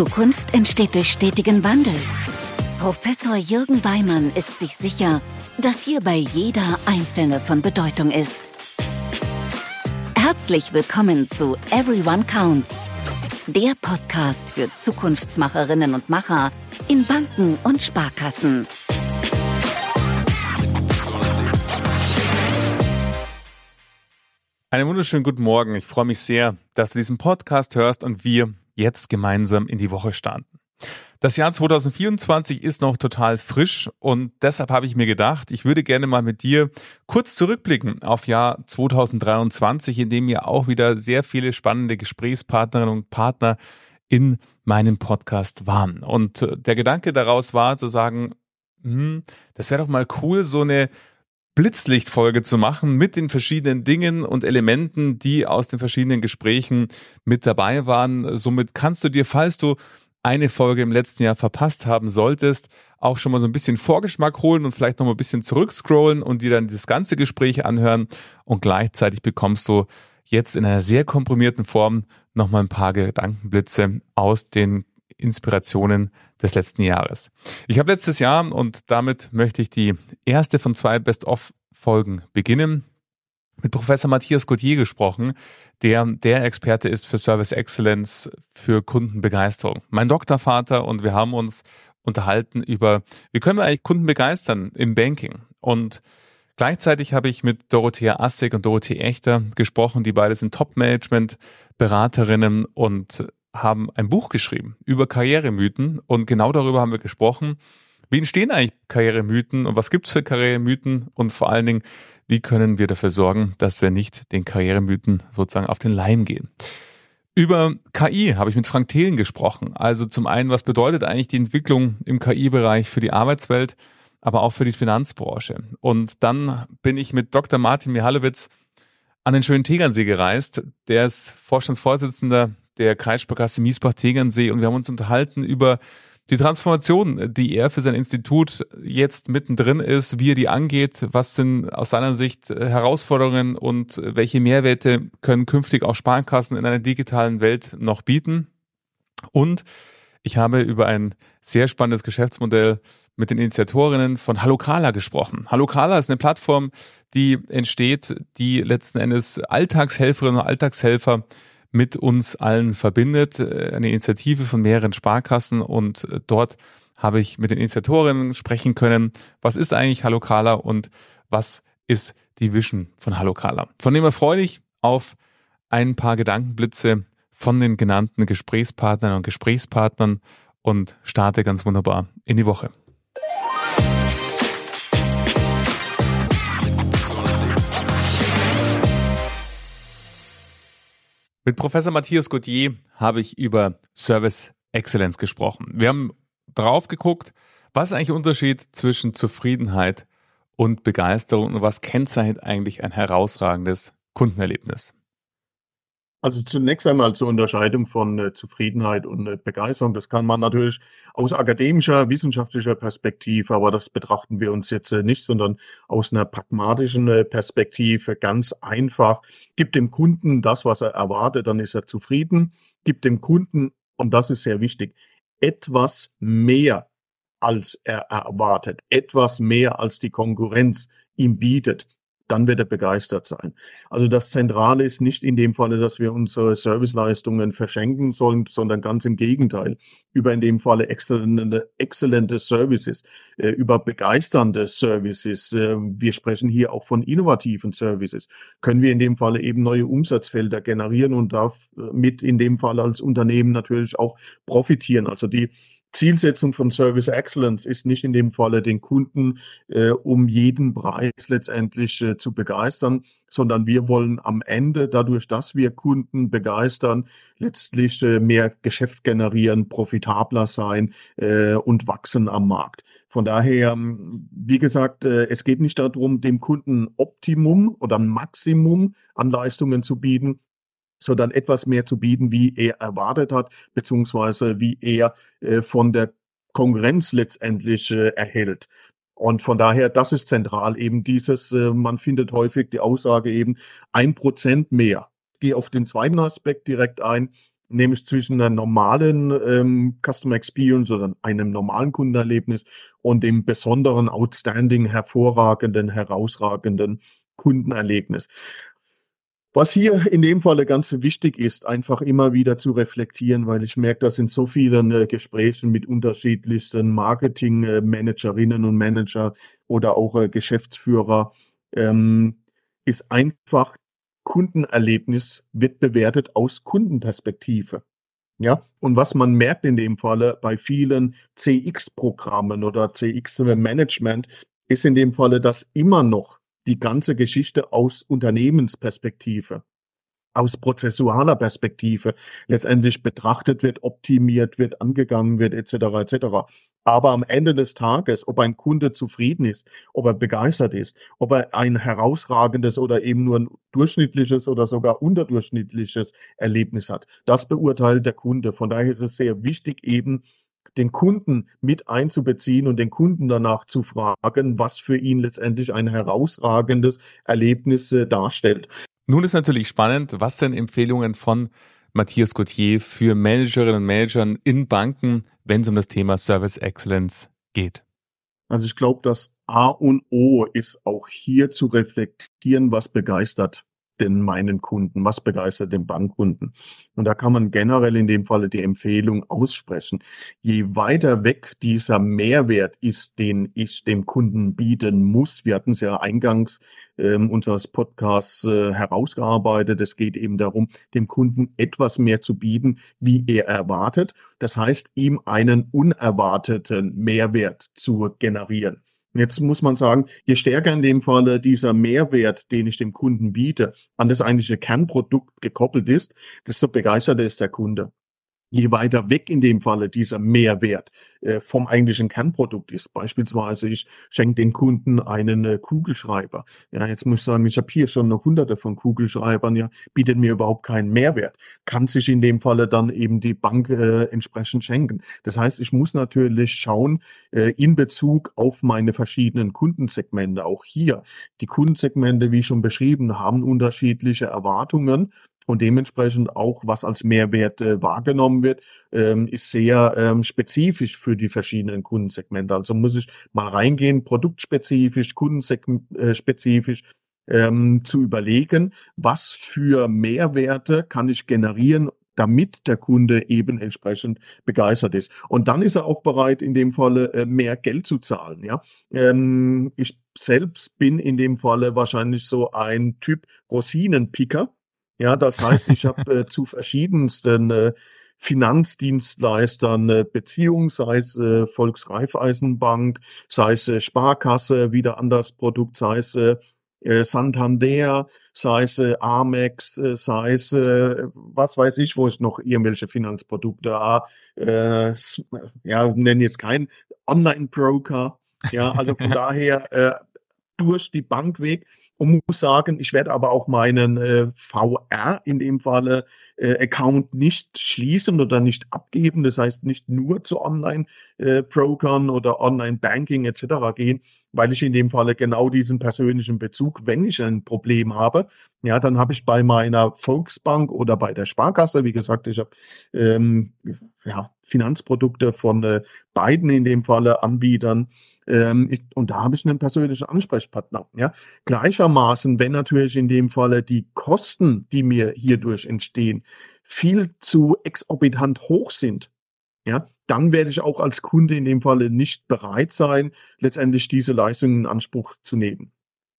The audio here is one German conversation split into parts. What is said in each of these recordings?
Zukunft entsteht durch stetigen Wandel. Professor Jürgen Weimann ist sich sicher, dass hierbei jeder Einzelne von Bedeutung ist. Herzlich willkommen zu Everyone Counts, der Podcast für Zukunftsmacherinnen und Macher in Banken und Sparkassen. Einen wunderschönen guten Morgen. Ich freue mich sehr, dass du diesen Podcast hörst und wir jetzt gemeinsam in die Woche starten. Das Jahr 2024 ist noch total frisch und deshalb habe ich mir gedacht, ich würde gerne mal mit dir kurz zurückblicken auf Jahr 2023, in dem ja auch wieder sehr viele spannende Gesprächspartnerinnen und Partner in meinem Podcast waren. Und der Gedanke daraus war zu sagen, hm, das wäre doch mal cool, so eine Blitzlichtfolge zu machen mit den verschiedenen Dingen und Elementen, die aus den verschiedenen Gesprächen mit dabei waren. Somit kannst du dir, falls du eine Folge im letzten Jahr verpasst haben solltest, auch schon mal so ein bisschen Vorgeschmack holen und vielleicht noch mal ein bisschen zurückscrollen und dir dann das ganze Gespräch anhören und gleichzeitig bekommst du jetzt in einer sehr komprimierten Form noch mal ein paar Gedankenblitze aus den Inspirationen des letzten Jahres. Ich habe letztes Jahr und damit möchte ich die erste von zwei Best-of-Folgen beginnen mit Professor Matthias Gauthier gesprochen, der der Experte ist für Service Excellence, für Kundenbegeisterung. Mein Doktorvater und wir haben uns unterhalten über, wie können wir eigentlich Kunden begeistern im Banking? Und gleichzeitig habe ich mit Dorothea Assig und Dorothee Echter gesprochen, die beide sind Top-Management-Beraterinnen und haben ein Buch geschrieben über Karrieremythen und genau darüber haben wir gesprochen. Wie entstehen eigentlich Karrieremythen und was gibt's für Karrieremythen und vor allen Dingen, wie können wir dafür sorgen, dass wir nicht den Karrieremythen sozusagen auf den Leim gehen? Über KI habe ich mit Frank Thelen gesprochen. Also zum einen, was bedeutet eigentlich die Entwicklung im KI-Bereich für die Arbeitswelt, aber auch für die Finanzbranche? Und dann bin ich mit Dr. Martin Mihalowitz an den schönen Tegernsee gereist. Der ist Vorstandsvorsitzender der Kreissparkasse Miesbach-Tegernsee und wir haben uns unterhalten über die Transformation, die er für sein Institut jetzt mittendrin ist, wie er die angeht, was sind aus seiner Sicht Herausforderungen und welche Mehrwerte können künftig auch Sparkassen in einer digitalen Welt noch bieten. Und ich habe über ein sehr spannendes Geschäftsmodell mit den Initiatorinnen von Halokala gesprochen. Halokala ist eine Plattform, die entsteht, die letzten Endes Alltagshelferinnen und Alltagshelfer mit uns allen verbindet. Äh, eine Initiative von mehreren Sparkassen und äh, dort habe ich mit den Initiatorinnen sprechen können, was ist eigentlich Halokala und was ist die Vision von Halokala. Von dem erfreue ich auf ein paar Gedankenblitze von den genannten Gesprächspartnern und Gesprächspartnern und starte ganz wunderbar in die Woche. Mit Professor Matthias Gauthier habe ich über Service Excellence gesprochen. Wir haben drauf geguckt, was ist eigentlich der Unterschied zwischen Zufriedenheit und Begeisterung und was kennzeichnet eigentlich ein herausragendes Kundenerlebnis? Also zunächst einmal zur Unterscheidung von äh, Zufriedenheit und äh, Begeisterung. Das kann man natürlich aus akademischer, wissenschaftlicher Perspektive, aber das betrachten wir uns jetzt äh, nicht, sondern aus einer pragmatischen äh, Perspektive ganz einfach. Gibt dem Kunden das, was er erwartet, dann ist er zufrieden. Gibt dem Kunden, und das ist sehr wichtig, etwas mehr als er erwartet, etwas mehr als die Konkurrenz ihm bietet dann wird er begeistert sein. Also das Zentrale ist nicht in dem Falle, dass wir unsere Serviceleistungen verschenken sollen, sondern ganz im Gegenteil. Über in dem Falle exzellente, exzellente Services, äh, über begeisternde Services. Äh, wir sprechen hier auch von innovativen Services. Können wir in dem Falle eben neue Umsatzfelder generieren und damit in dem Fall als Unternehmen natürlich auch profitieren. Also die Zielsetzung von Service Excellence ist nicht in dem Falle den Kunden äh, um jeden Preis letztendlich äh, zu begeistern, sondern wir wollen am Ende dadurch, dass wir Kunden begeistern, letztlich äh, mehr Geschäft generieren, profitabler sein äh, und wachsen am Markt. Von daher, ähm, wie gesagt, äh, es geht nicht darum, dem Kunden Optimum oder Maximum an Leistungen zu bieten, sondern etwas mehr zu bieten, wie er erwartet hat, beziehungsweise wie er äh, von der Konkurrenz letztendlich äh, erhält. Und von daher, das ist zentral eben dieses, äh, man findet häufig die Aussage eben ein Prozent mehr. Ich gehe auf den zweiten Aspekt direkt ein. nämlich zwischen einer normalen ähm, Customer Experience oder einem normalen Kundenerlebnis und dem besonderen, outstanding, hervorragenden, herausragenden Kundenerlebnis. Was hier in dem Falle ganz wichtig ist, einfach immer wieder zu reflektieren, weil ich merke, dass in so vielen äh, Gesprächen mit unterschiedlichsten Marketing-Managerinnen und Manager oder auch äh, Geschäftsführer ähm, ist einfach Kundenerlebnis wird bewertet aus Kundenperspektive. Ja, und was man merkt in dem Falle bei vielen CX-Programmen oder CX-Management ist in dem Falle, dass immer noch die ganze Geschichte aus Unternehmensperspektive, aus prozessualer Perspektive letztendlich betrachtet wird, optimiert wird, angegangen wird, etc. etc. Aber am Ende des Tages, ob ein Kunde zufrieden ist, ob er begeistert ist, ob er ein herausragendes oder eben nur ein durchschnittliches oder sogar unterdurchschnittliches Erlebnis hat, das beurteilt der Kunde. Von daher ist es sehr wichtig, eben den Kunden mit einzubeziehen und den Kunden danach zu fragen, was für ihn letztendlich ein herausragendes Erlebnis äh, darstellt. Nun ist natürlich spannend, was sind Empfehlungen von Matthias Gauthier für Managerinnen und Managern in Banken, wenn es um das Thema Service Excellence geht? Also ich glaube, das A und O ist auch hier zu reflektieren, was begeistert denn meinen Kunden? Was begeistert den Bankkunden? Und da kann man generell in dem Falle die Empfehlung aussprechen. Je weiter weg dieser Mehrwert ist, den ich dem Kunden bieten muss, wir hatten es ja eingangs äh, unseres Podcasts äh, herausgearbeitet, es geht eben darum, dem Kunden etwas mehr zu bieten, wie er erwartet. Das heißt, ihm einen unerwarteten Mehrwert zu generieren. Jetzt muss man sagen, je stärker in dem Falle dieser Mehrwert, den ich dem Kunden biete, an das eigentliche Kernprodukt gekoppelt ist, desto begeisterter ist der Kunde je weiter weg in dem Falle dieser Mehrwert äh, vom eigentlichen Kernprodukt ist. Beispielsweise, ich schenke den Kunden einen äh, Kugelschreiber. Ja, jetzt muss ich sagen, ich habe hier schon noch hunderte von Kugelschreibern, ja, bietet mir überhaupt keinen Mehrwert. Kann sich in dem Falle dann eben die Bank äh, entsprechend schenken. Das heißt, ich muss natürlich schauen, äh, in Bezug auf meine verschiedenen Kundensegmente, auch hier. Die Kundensegmente, wie schon beschrieben, haben unterschiedliche Erwartungen und dementsprechend auch, was als Mehrwert äh, wahrgenommen wird, ähm, ist sehr ähm, spezifisch für die verschiedenen Kundensegmente. Also muss ich mal reingehen, produktspezifisch, kundenspezifisch, ähm, zu überlegen, was für Mehrwerte kann ich generieren, damit der Kunde eben entsprechend begeistert ist. Und dann ist er auch bereit, in dem Falle äh, mehr Geld zu zahlen. Ja, ähm, ich selbst bin in dem Falle wahrscheinlich so ein Typ Rosinenpicker. Ja, das heißt, ich habe äh, zu verschiedensten äh, Finanzdienstleistern äh, Beziehungen, sei es äh, Volksreifeisenbank, sei es äh, Sparkasse, wieder anderes Produkt, sei es äh, äh, Santander, sei es äh, Amex, äh, sei es äh, was weiß ich, wo ich noch irgendwelche Finanzprodukte, äh, ja, nennen jetzt keinen Online-Broker, ja, also von daher äh, durch die Bank weg und muss sagen, ich werde aber auch meinen äh, VR in dem Falle äh, Account nicht schließen oder nicht abgeben. Das heißt nicht nur zu Online-Brokern äh, oder Online-Banking etc. gehen, weil ich in dem Falle genau diesen persönlichen Bezug, wenn ich ein Problem habe, ja, dann habe ich bei meiner Volksbank oder bei der Sparkasse, wie gesagt, ich habe ähm, ja, Finanzprodukte von äh, beiden in dem Falle Anbietern ähm, ich, und da habe ich einen persönlichen Ansprechpartner. Ja. Gleichermaßen, wenn natürlich in dem Falle die Kosten, die mir hierdurch entstehen, viel zu exorbitant hoch sind, ja, dann werde ich auch als Kunde in dem Falle nicht bereit sein, letztendlich diese Leistung in Anspruch zu nehmen.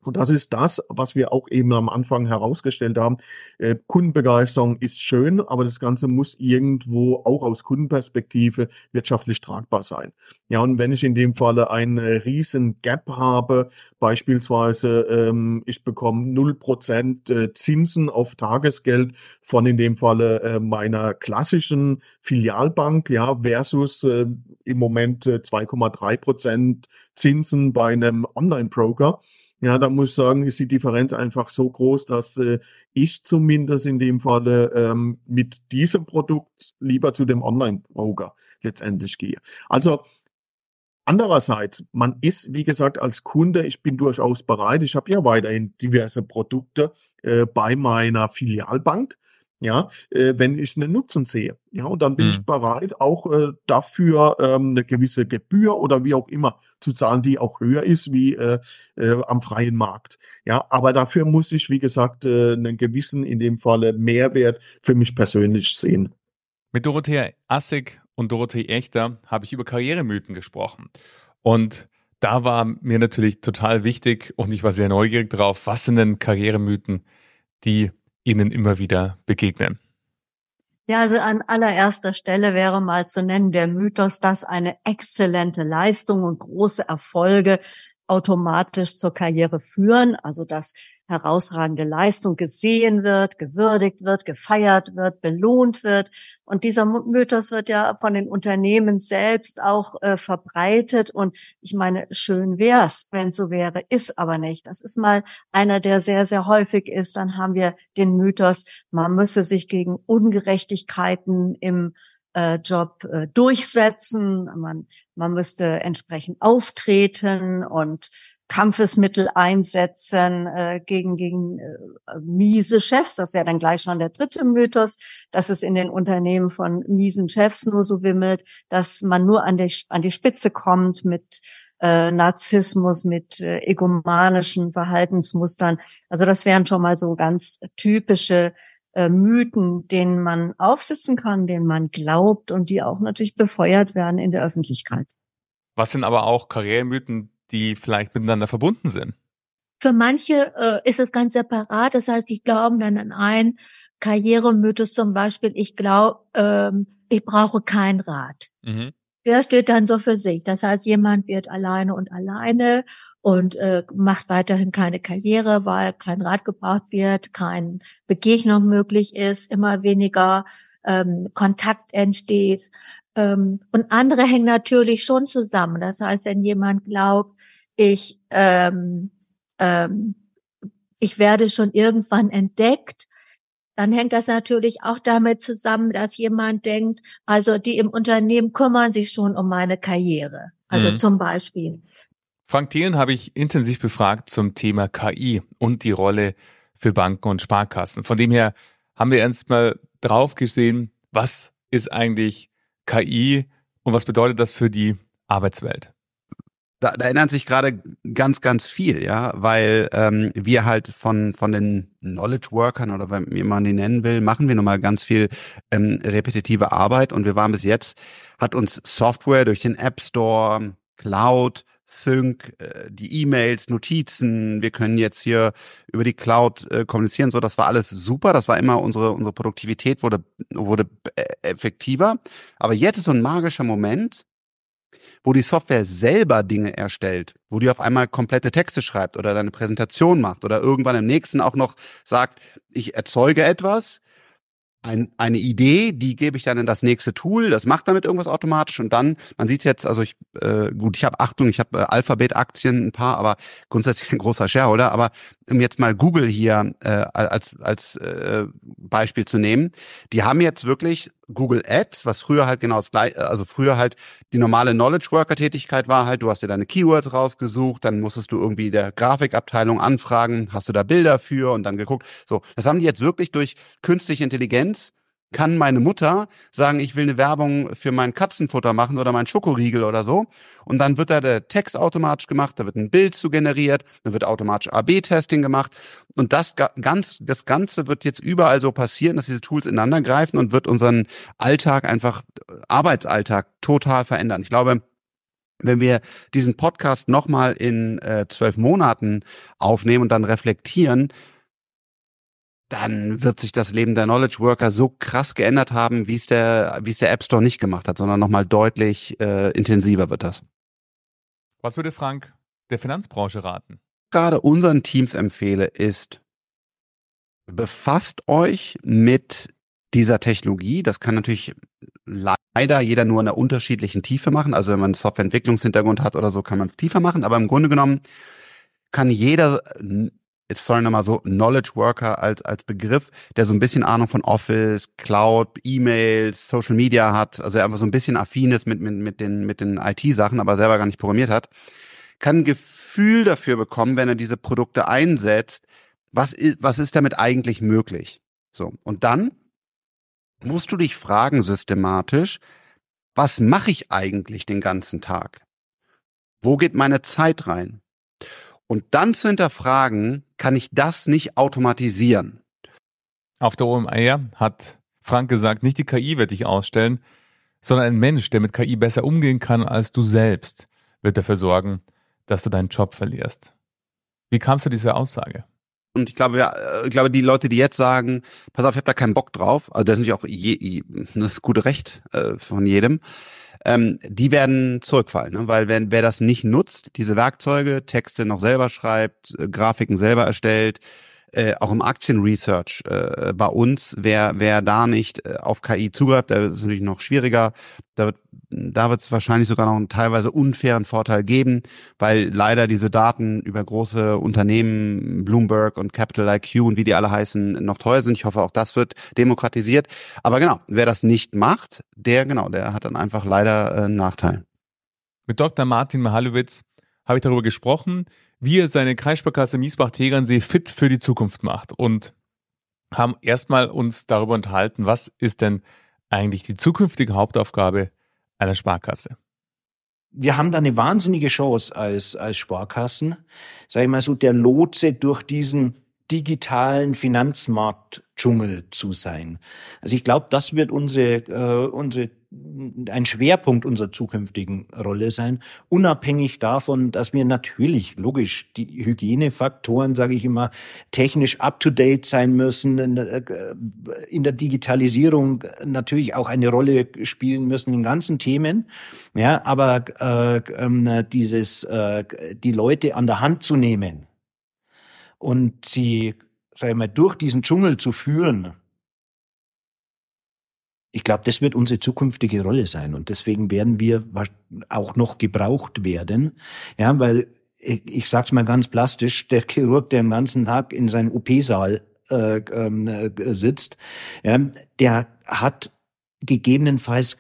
Und das ist das, was wir auch eben am Anfang herausgestellt haben. Äh, Kundenbegeisterung ist schön, aber das Ganze muss irgendwo auch aus Kundenperspektive wirtschaftlich tragbar sein. Ja, und wenn ich in dem Falle einen äh, riesen Gap habe, beispielsweise ähm, ich bekomme 0% äh, Zinsen auf Tagesgeld von in dem Falle äh, meiner klassischen Filialbank, ja, versus äh, im Moment 2,3% äh, Zinsen bei einem Online-Broker ja, da muss ich sagen, ist die Differenz einfach so groß, dass äh, ich zumindest in dem Falle ähm, mit diesem Produkt lieber zu dem Online-Broker letztendlich gehe. Also andererseits, man ist, wie gesagt, als Kunde, ich bin durchaus bereit, ich habe ja weiterhin diverse Produkte äh, bei meiner Filialbank. Ja, äh, wenn ich einen Nutzen sehe. Ja, und dann bin mhm. ich bereit, auch äh, dafür ähm, eine gewisse Gebühr oder wie auch immer zu zahlen, die auch höher ist wie äh, äh, am freien Markt. Ja, aber dafür muss ich, wie gesagt, äh, einen gewissen, in dem Falle Mehrwert für mich persönlich sehen. Mit Dorothea Assig und Dorothee Echter habe ich über Karrieremythen gesprochen. Und da war mir natürlich total wichtig und ich war sehr neugierig drauf, was sind denn Karrieremythen, die Ihnen immer wieder begegnen? Ja, also an allererster Stelle wäre mal zu nennen der Mythos, dass eine exzellente Leistung und große Erfolge automatisch zur Karriere führen, also dass herausragende Leistung gesehen wird, gewürdigt wird, gefeiert wird, belohnt wird. Und dieser Mythos wird ja von den Unternehmen selbst auch äh, verbreitet. Und ich meine, schön wär's, wenn so wäre, ist aber nicht. Das ist mal einer, der sehr, sehr häufig ist. Dann haben wir den Mythos, man müsse sich gegen Ungerechtigkeiten im äh, Job äh, durchsetzen. Man, man müsste entsprechend auftreten und Kampfesmittel einsetzen äh, gegen gegen äh, miese Chefs. Das wäre dann gleich schon der dritte Mythos, dass es in den Unternehmen von miesen Chefs nur so wimmelt, dass man nur an die an die Spitze kommt mit äh, Narzissmus, mit äh, egomanischen Verhaltensmustern. Also das wären schon mal so ganz typische äh, Mythen, denen man aufsitzen kann, denen man glaubt und die auch natürlich befeuert werden in der Öffentlichkeit. Was sind aber auch Karrieremythen, die vielleicht miteinander verbunden sind? Für manche äh, ist es ganz separat. Das heißt, ich glaube dann an einen Karrieremythos zum Beispiel, ich glaube, ähm, ich brauche kein Rat. Mhm. Der steht dann so für sich. Das heißt, jemand wird alleine und alleine und äh, macht weiterhin keine Karriere, weil kein Rat gebraucht wird, keine Begegnung möglich ist, immer weniger ähm, Kontakt entsteht. Ähm, und andere hängen natürlich schon zusammen. Das heißt, wenn jemand glaubt, ich ähm, ähm, ich werde schon irgendwann entdeckt, dann hängt das natürlich auch damit zusammen, dass jemand denkt, also die im Unternehmen kümmern sich schon um meine Karriere. Also mhm. zum Beispiel. Frank Thielen habe ich intensiv befragt zum Thema KI und die Rolle für Banken und Sparkassen. Von dem her haben wir erstmal drauf gesehen, was ist eigentlich KI und was bedeutet das für die Arbeitswelt? Da, da erinnert sich gerade ganz, ganz viel, ja, weil ähm, wir halt von von den Knowledge Workern oder wie man die nennen will, machen wir nun mal ganz viel ähm, repetitive Arbeit und wir waren bis jetzt, hat uns Software durch den App Store, Cloud, Sync, äh, die E-Mails, Notizen, wir können jetzt hier über die Cloud äh, kommunizieren, so das war alles super, das war immer unsere unsere Produktivität wurde wurde äh, effektiver, aber jetzt ist so ein magischer Moment, wo die Software selber Dinge erstellt, wo die auf einmal komplette Texte schreibt oder deine Präsentation macht oder irgendwann im nächsten auch noch sagt, ich erzeuge etwas, ein, eine Idee, die gebe ich dann in das nächste Tool, das macht damit irgendwas automatisch und dann, man sieht jetzt, also ich, äh, gut, ich habe Achtung, ich habe äh, Alphabet-Aktien ein paar, aber grundsätzlich ein großer Shareholder, aber um jetzt mal Google hier äh, als, als äh, Beispiel zu nehmen, die haben jetzt wirklich Google Ads, was früher halt genau das gleiche, also früher halt die normale Knowledge Worker Tätigkeit war halt, du hast dir deine Keywords rausgesucht, dann musstest du irgendwie der Grafikabteilung anfragen, hast du da Bilder für und dann geguckt. So, das haben die jetzt wirklich durch künstliche Intelligenz kann meine Mutter sagen, ich will eine Werbung für mein Katzenfutter machen oder mein Schokoriegel oder so. Und dann wird da der Text automatisch gemacht, da wird ein Bild zu generiert, dann wird automatisch AB-Testing gemacht. Und das ganz, das Ganze wird jetzt überall so passieren, dass diese Tools ineinander greifen und wird unseren Alltag einfach, Arbeitsalltag total verändern. Ich glaube, wenn wir diesen Podcast nochmal in äh, zwölf Monaten aufnehmen und dann reflektieren, dann wird sich das Leben der Knowledge Worker so krass geändert haben, wie es der, wie es der App Store nicht gemacht hat, sondern nochmal deutlich äh, intensiver wird das. Was würde Frank der Finanzbranche raten? Gerade unseren Teams empfehle ist, befasst euch mit dieser Technologie. Das kann natürlich leider jeder nur in einer unterschiedlichen Tiefe machen. Also wenn man einen Softwareentwicklungshintergrund hat oder so, kann man es tiefer machen. Aber im Grunde genommen kann jeder jetzt sorry nochmal so Knowledge Worker als, als Begriff, der so ein bisschen Ahnung von Office, Cloud, E-Mails, Social Media hat, also einfach so ein bisschen affin ist mit, mit, mit den, mit den IT-Sachen, aber selber gar nicht programmiert hat, kann ein Gefühl dafür bekommen, wenn er diese Produkte einsetzt, was ist, was ist damit eigentlich möglich? So. Und dann musst du dich fragen systematisch, was mache ich eigentlich den ganzen Tag? Wo geht meine Zeit rein? Und dann zu hinterfragen, kann ich das nicht automatisieren? Auf der OMR hat Frank gesagt, nicht die KI wird dich ausstellen, sondern ein Mensch, der mit KI besser umgehen kann als du selbst, wird dafür sorgen, dass du deinen Job verlierst. Wie kamst du dieser Aussage? Und ich glaube, ja, äh, ich glaube, die Leute, die jetzt sagen, pass auf, ich habe da keinen Bock drauf, also das ist natürlich auch je, das gute Recht äh, von jedem, ähm, die werden zurückfallen, ne? weil wenn wer das nicht nutzt, diese Werkzeuge, Texte noch selber schreibt, äh, Grafiken selber erstellt, äh, auch im Aktienresearch äh, bei uns, wer, wer da nicht äh, auf KI zugreift, da ist es natürlich noch schwieriger. Da wird da wird es wahrscheinlich sogar noch einen teilweise unfairen Vorteil geben, weil leider diese Daten über große Unternehmen, Bloomberg und Capital IQ und wie die alle heißen, noch teuer sind. Ich hoffe, auch das wird demokratisiert. Aber genau, wer das nicht macht, der genau, der hat dann einfach leider äh, einen Nachteil. Mit Dr. Martin Mahalowitz habe ich darüber gesprochen, wie er seine Kreissparkasse Miesbach-Tegernsee fit für die Zukunft macht und haben erstmal uns darüber unterhalten, was ist denn eigentlich die zukünftige Hauptaufgabe einer Sparkasse? Wir haben da eine wahnsinnige Chance als, als Sparkassen, sag ich mal so, der Lotse durch diesen digitalen Finanzmarktdschungel zu sein. Also ich glaube, das wird unsere, äh, unsere ein Schwerpunkt unserer zukünftigen Rolle sein, unabhängig davon, dass wir natürlich, logisch, die Hygienefaktoren, sage ich immer, technisch up-to-date sein müssen, in der Digitalisierung natürlich auch eine Rolle spielen müssen in ganzen Themen. Ja, aber äh, äh, dieses, äh, die Leute an der Hand zu nehmen und sie, sag ich mal, durch diesen Dschungel zu führen, ich glaube, das wird unsere zukünftige Rolle sein und deswegen werden wir auch noch gebraucht werden, ja, weil ich, ich sage es mal ganz plastisch: Der Chirurg, der den ganzen Tag in seinem OP-Saal äh, äh, sitzt, ja, der hat gegebenenfalls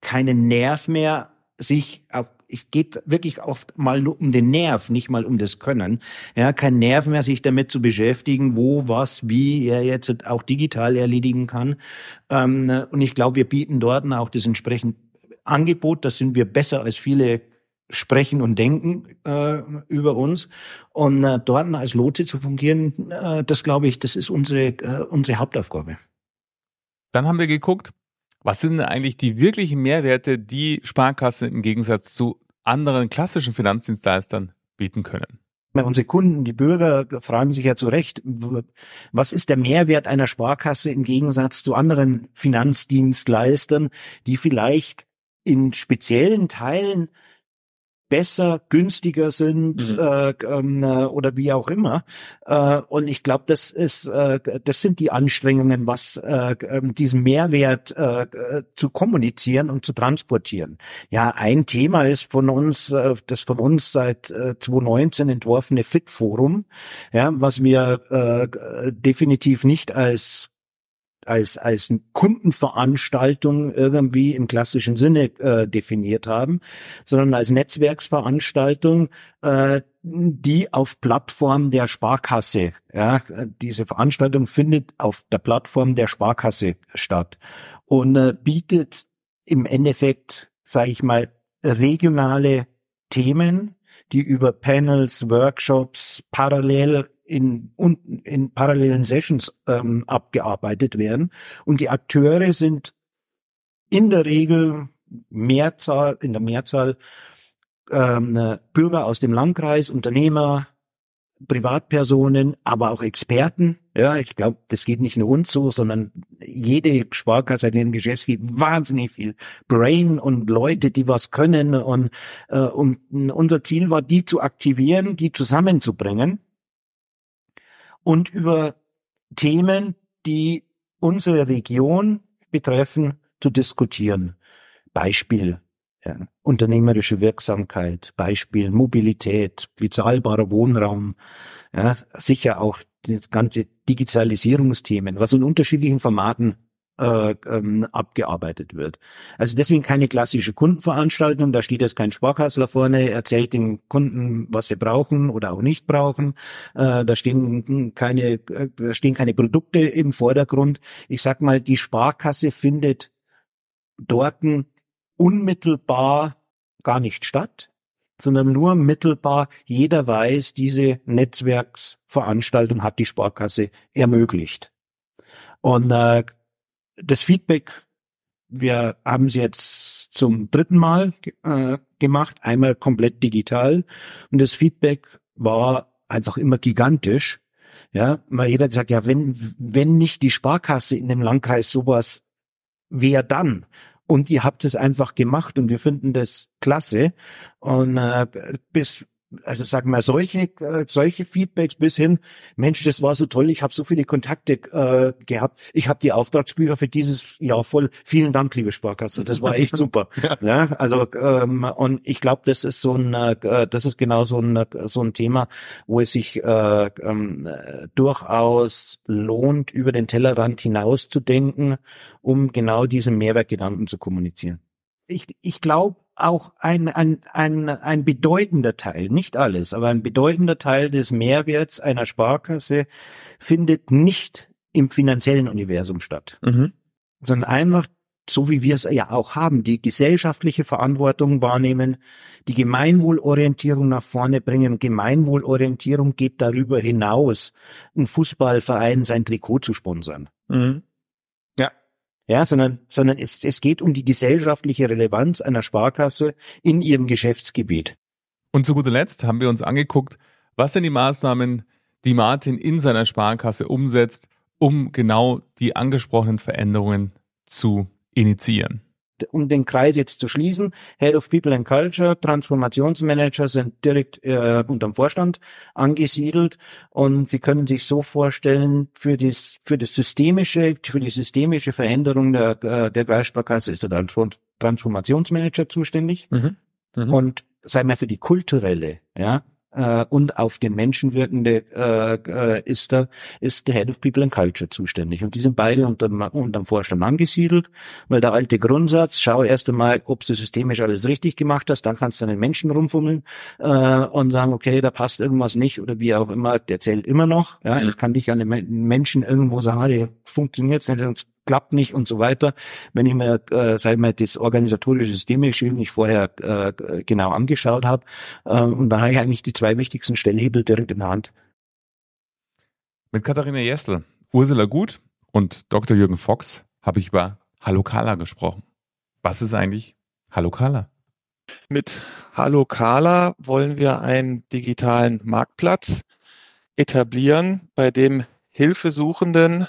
keinen Nerv mehr, sich auf ich geht wirklich oft mal nur um den Nerv, nicht mal um das Können. Ja, kein Nerv mehr, sich damit zu beschäftigen, wo, was, wie er jetzt auch digital erledigen kann. Ähm, und ich glaube, wir bieten dort auch das entsprechende Angebot. Das sind wir besser als viele sprechen und denken äh, über uns. Und äh, dort als Lotse zu fungieren, äh, das glaube ich, das ist unsere, äh, unsere Hauptaufgabe. Dann haben wir geguckt, was sind denn eigentlich die wirklichen Mehrwerte, die Sparkassen im Gegensatz zu anderen klassischen Finanzdienstleistern bieten können? Unsere Kunden, die Bürger fragen sich ja zu Recht, was ist der Mehrwert einer Sparkasse im Gegensatz zu anderen Finanzdienstleistern, die vielleicht in speziellen Teilen besser, günstiger sind mhm. äh, ähm, äh, oder wie auch immer. Äh, und ich glaube, das ist, äh, das sind die Anstrengungen, was äh, ähm, diesen Mehrwert äh, zu kommunizieren und zu transportieren. Ja, ein Thema ist von uns, äh, das von uns seit äh, 2019 entworfene Fit Forum, ja, was wir äh, definitiv nicht als als, als Kundenveranstaltung irgendwie im klassischen Sinne äh, definiert haben, sondern als Netzwerksveranstaltung, äh, die auf Plattform der Sparkasse, ja, diese Veranstaltung findet auf der Plattform der Sparkasse statt und äh, bietet im Endeffekt, sage ich mal, regionale Themen, die über Panels, Workshops parallel in, in parallelen Sessions ähm, abgearbeitet werden. Und die Akteure sind in der Regel Mehrzahl, in der Mehrzahl ähm, Bürger aus dem Landkreis, Unternehmer, Privatpersonen, aber auch Experten. Ja, ich glaube, das geht nicht nur uns so, sondern jede Sparkasse in den Geschäftsgebiet wahnsinnig viel Brain und Leute, die was können. Und, äh, und unser Ziel war, die zu aktivieren, die zusammenzubringen und über Themen, die unsere Region betreffen, zu diskutieren. Beispiel ja, unternehmerische Wirksamkeit, Beispiel Mobilität, bezahlbarer Wohnraum, ja, sicher auch das ganze Digitalisierungsthemen, was in unterschiedlichen Formaten äh, ähm, abgearbeitet wird. Also deswegen keine klassische Kundenveranstaltung, da steht jetzt kein Sparkassler vorne, erzählt den Kunden, was sie brauchen oder auch nicht brauchen. Äh, da stehen keine, äh, da stehen keine Produkte im Vordergrund. Ich sag mal, die Sparkasse findet dort unmittelbar gar nicht statt, sondern nur mittelbar. Jeder weiß, diese Netzwerksveranstaltung hat die Sparkasse ermöglicht. Und äh, das Feedback, wir haben sie jetzt zum dritten Mal äh, gemacht, einmal komplett digital. Und das Feedback war einfach immer gigantisch. Ja, weil jeder gesagt, ja, wenn, wenn nicht die Sparkasse in dem Landkreis sowas, wer dann? Und ihr habt es einfach gemacht und wir finden das klasse. Und äh, bis also sagen wir solche äh, solche Feedbacks bis hin Mensch das war so toll ich habe so viele Kontakte äh, gehabt. Ich habe die Auftragsbücher für dieses Jahr voll. Vielen Dank liebe Sparkasse das war echt super ja. ja also ähm, und ich glaube das ist so ein äh, das ist genau so ein so ein Thema wo es sich äh, ähm, durchaus lohnt über den Tellerrand hinaus zu denken um genau diese Mehrwertgedanken zu kommunizieren. Ich ich glaube auch ein, ein, ein, ein bedeutender Teil, nicht alles, aber ein bedeutender Teil des Mehrwerts einer Sparkasse findet nicht im finanziellen Universum statt, mhm. sondern einfach so wie wir es ja auch haben, die gesellschaftliche Verantwortung wahrnehmen, die Gemeinwohlorientierung nach vorne bringen. Gemeinwohlorientierung geht darüber hinaus, ein Fußballverein sein Trikot zu sponsern. Mhm ja, sondern, sondern es, es geht um die gesellschaftliche Relevanz einer Sparkasse in ihrem Geschäftsgebiet. Und zu guter Letzt haben wir uns angeguckt, was denn die Maßnahmen, die Martin in seiner Sparkasse umsetzt, um genau die angesprochenen Veränderungen zu initiieren um den Kreis jetzt zu schließen, Head of People and Culture, Transformationsmanager sind direkt äh, unterm Vorstand angesiedelt und Sie können sich so vorstellen, für das, für das systemische, für die systemische Veränderung der, äh, der Kreissparkasse ist der Transformationsmanager zuständig mhm. Mhm. und sei mal für die kulturelle, ja, äh, und auf den Menschen wirkende äh, äh, ist da ist der Head of People and Culture zuständig und die sind beide unterm, unterm Vorstand angesiedelt, weil der alte Grundsatz, schau erst einmal, ob du systemisch alles richtig gemacht hast, dann kannst du an den Menschen rumfummeln äh, und sagen, okay, da passt irgendwas nicht oder wie auch immer, der zählt immer noch. Ja, ich kann dich an den Menschen irgendwo sagen, ah, der funktioniert nicht, klappt nicht und so weiter. Wenn ich mir, äh, sag ich mal, das organisatorische Systemische nicht vorher äh, genau angeschaut habe, äh, und dann habe ich eigentlich die zwei wichtigsten Stellhebel direkt in der Hand. Mit Katharina Jessel, Ursula Gut und Dr. Jürgen Fox habe ich über Hallo Kala gesprochen. Was ist eigentlich Hallo Kala? Mit Hallo Kala wollen wir einen digitalen Marktplatz etablieren, bei dem Hilfesuchenden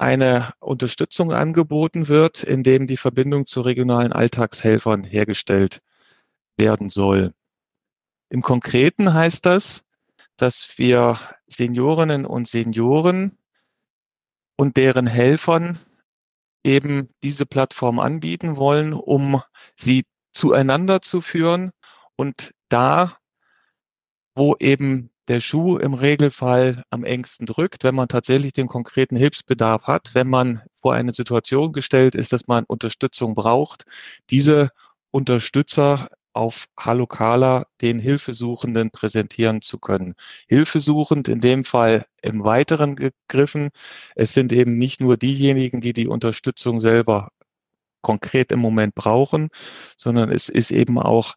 eine Unterstützung angeboten wird, indem die Verbindung zu regionalen Alltagshelfern hergestellt werden soll. Im Konkreten heißt das, dass wir Seniorinnen und Senioren und deren Helfern eben diese Plattform anbieten wollen, um sie zueinander zu führen und da, wo eben der Schuh im Regelfall am engsten drückt, wenn man tatsächlich den konkreten Hilfsbedarf hat, wenn man vor eine Situation gestellt ist, dass man Unterstützung braucht, diese Unterstützer auf Halokala den Hilfesuchenden präsentieren zu können. Hilfesuchend in dem Fall im Weiteren gegriffen. Es sind eben nicht nur diejenigen, die die Unterstützung selber konkret im Moment brauchen, sondern es ist eben auch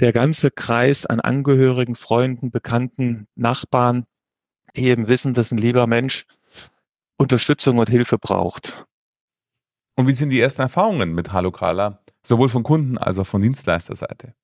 der ganze Kreis an Angehörigen, Freunden, Bekannten, Nachbarn, die eben wissen, dass ein lieber Mensch Unterstützung und Hilfe braucht. Und wie sind die ersten Erfahrungen mit Halokala, sowohl von Kunden als auch von Dienstleisterseite?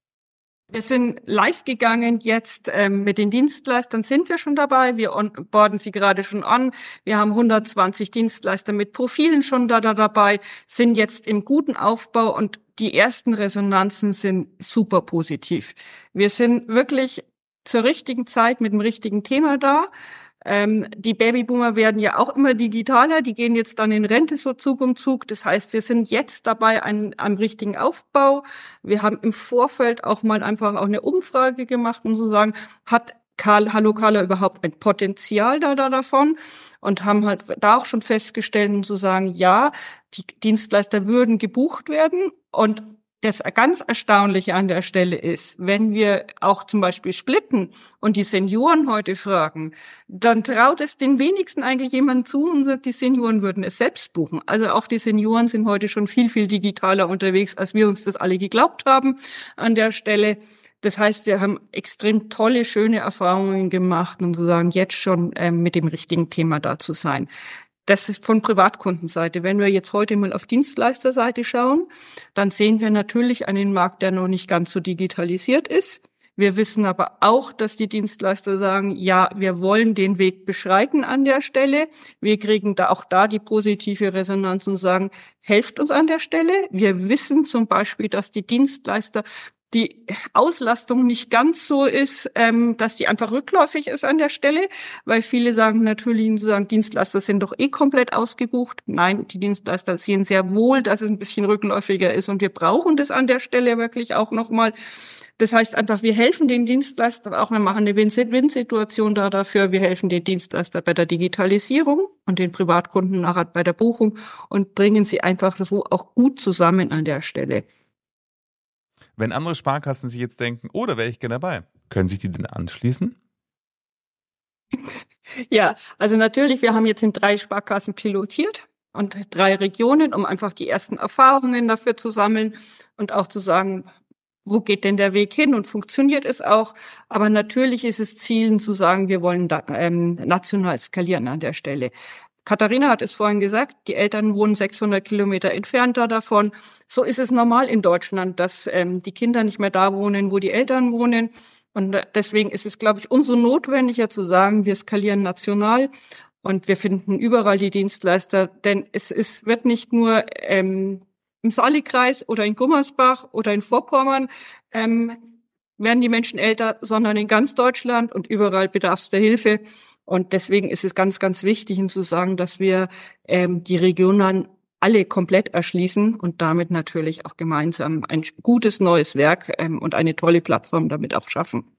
Wir sind live gegangen jetzt ähm, mit den Dienstleistern sind wir schon dabei. Wir borden sie gerade schon an. Wir haben 120 Dienstleister mit Profilen schon da, da dabei, sind jetzt im guten Aufbau und die ersten Resonanzen sind super positiv. Wir sind wirklich zur richtigen Zeit mit dem richtigen Thema da. Ähm, die Babyboomer werden ja auch immer digitaler, die gehen jetzt dann in Rente so Zug um Zug. Das heißt, wir sind jetzt dabei an, am richtigen Aufbau. Wir haben im Vorfeld auch mal einfach auch eine Umfrage gemacht, um zu sagen, hat Karl, Hallo Carla überhaupt ein Potenzial da, da davon und haben halt da auch schon festgestellt, um zu sagen, ja, die Dienstleister würden gebucht werden und das ganz Erstaunliche an der Stelle ist, wenn wir auch zum Beispiel splitten und die Senioren heute fragen, dann traut es den wenigsten eigentlich jemand zu und sagt, die Senioren würden es selbst buchen. Also auch die Senioren sind heute schon viel, viel digitaler unterwegs, als wir uns das alle geglaubt haben an der Stelle. Das heißt, wir haben extrem tolle, schöne Erfahrungen gemacht und sozusagen jetzt schon ähm, mit dem richtigen Thema da zu sein. Das ist von Privatkundenseite. Wenn wir jetzt heute mal auf Dienstleisterseite schauen, dann sehen wir natürlich einen Markt, der noch nicht ganz so digitalisiert ist. Wir wissen aber auch, dass die Dienstleister sagen, ja, wir wollen den Weg beschreiten an der Stelle. Wir kriegen da auch da die positive Resonanz und sagen, helft uns an der Stelle. Wir wissen zum Beispiel, dass die Dienstleister die Auslastung nicht ganz so ist, ähm, dass die einfach rückläufig ist an der Stelle, weil viele sagen natürlich, sozusagen, Dienstleister sind doch eh komplett ausgebucht. Nein, die Dienstleister sehen sehr wohl, dass es ein bisschen rückläufiger ist und wir brauchen das an der Stelle wirklich auch nochmal. Das heißt einfach, wir helfen den Dienstleistern auch, wir machen eine Win-Win-Situation da dafür. Wir helfen den Dienstleister bei der Digitalisierung und den Privatkunden nachher bei der Buchung und bringen sie einfach so auch gut zusammen an der Stelle. Wenn andere Sparkassen sich jetzt denken, oh, da wäre ich gerne dabei, können sich die denn anschließen? Ja, also natürlich, wir haben jetzt in drei Sparkassen pilotiert und drei Regionen, um einfach die ersten Erfahrungen dafür zu sammeln und auch zu sagen, wo geht denn der Weg hin und funktioniert es auch? Aber natürlich ist es Zielen zu sagen, wir wollen da, ähm, national skalieren an der Stelle. Katharina hat es vorhin gesagt, die Eltern wohnen 600 Kilometer entfernter davon. So ist es normal in Deutschland, dass ähm, die Kinder nicht mehr da wohnen, wo die Eltern wohnen. Und deswegen ist es, glaube ich, umso notwendiger zu sagen, wir skalieren national und wir finden überall die Dienstleister, denn es ist, wird nicht nur ähm, im Salikreis oder in Gummersbach oder in Vorpommern ähm, werden die Menschen älter, sondern in ganz Deutschland und überall bedarf es der Hilfe. Und deswegen ist es ganz, ganz wichtig, zu sagen, dass wir ähm, die Regionen alle komplett erschließen und damit natürlich auch gemeinsam ein gutes neues Werk ähm, und eine tolle Plattform damit auch schaffen.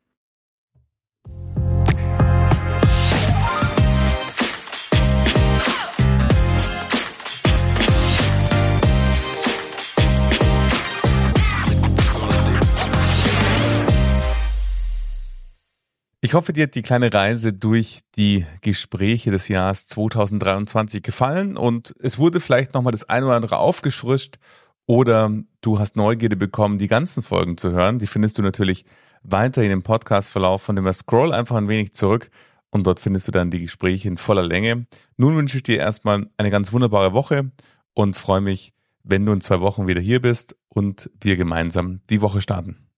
Ich hoffe, dir hat die kleine Reise durch die Gespräche des Jahres 2023 gefallen und es wurde vielleicht nochmal das eine oder andere aufgefrischt oder du hast Neugierde bekommen, die ganzen Folgen zu hören. Die findest du natürlich weiterhin im Podcast-Verlauf, von dem wir scroll einfach ein wenig zurück und dort findest du dann die Gespräche in voller Länge. Nun wünsche ich dir erstmal eine ganz wunderbare Woche und freue mich, wenn du in zwei Wochen wieder hier bist und wir gemeinsam die Woche starten.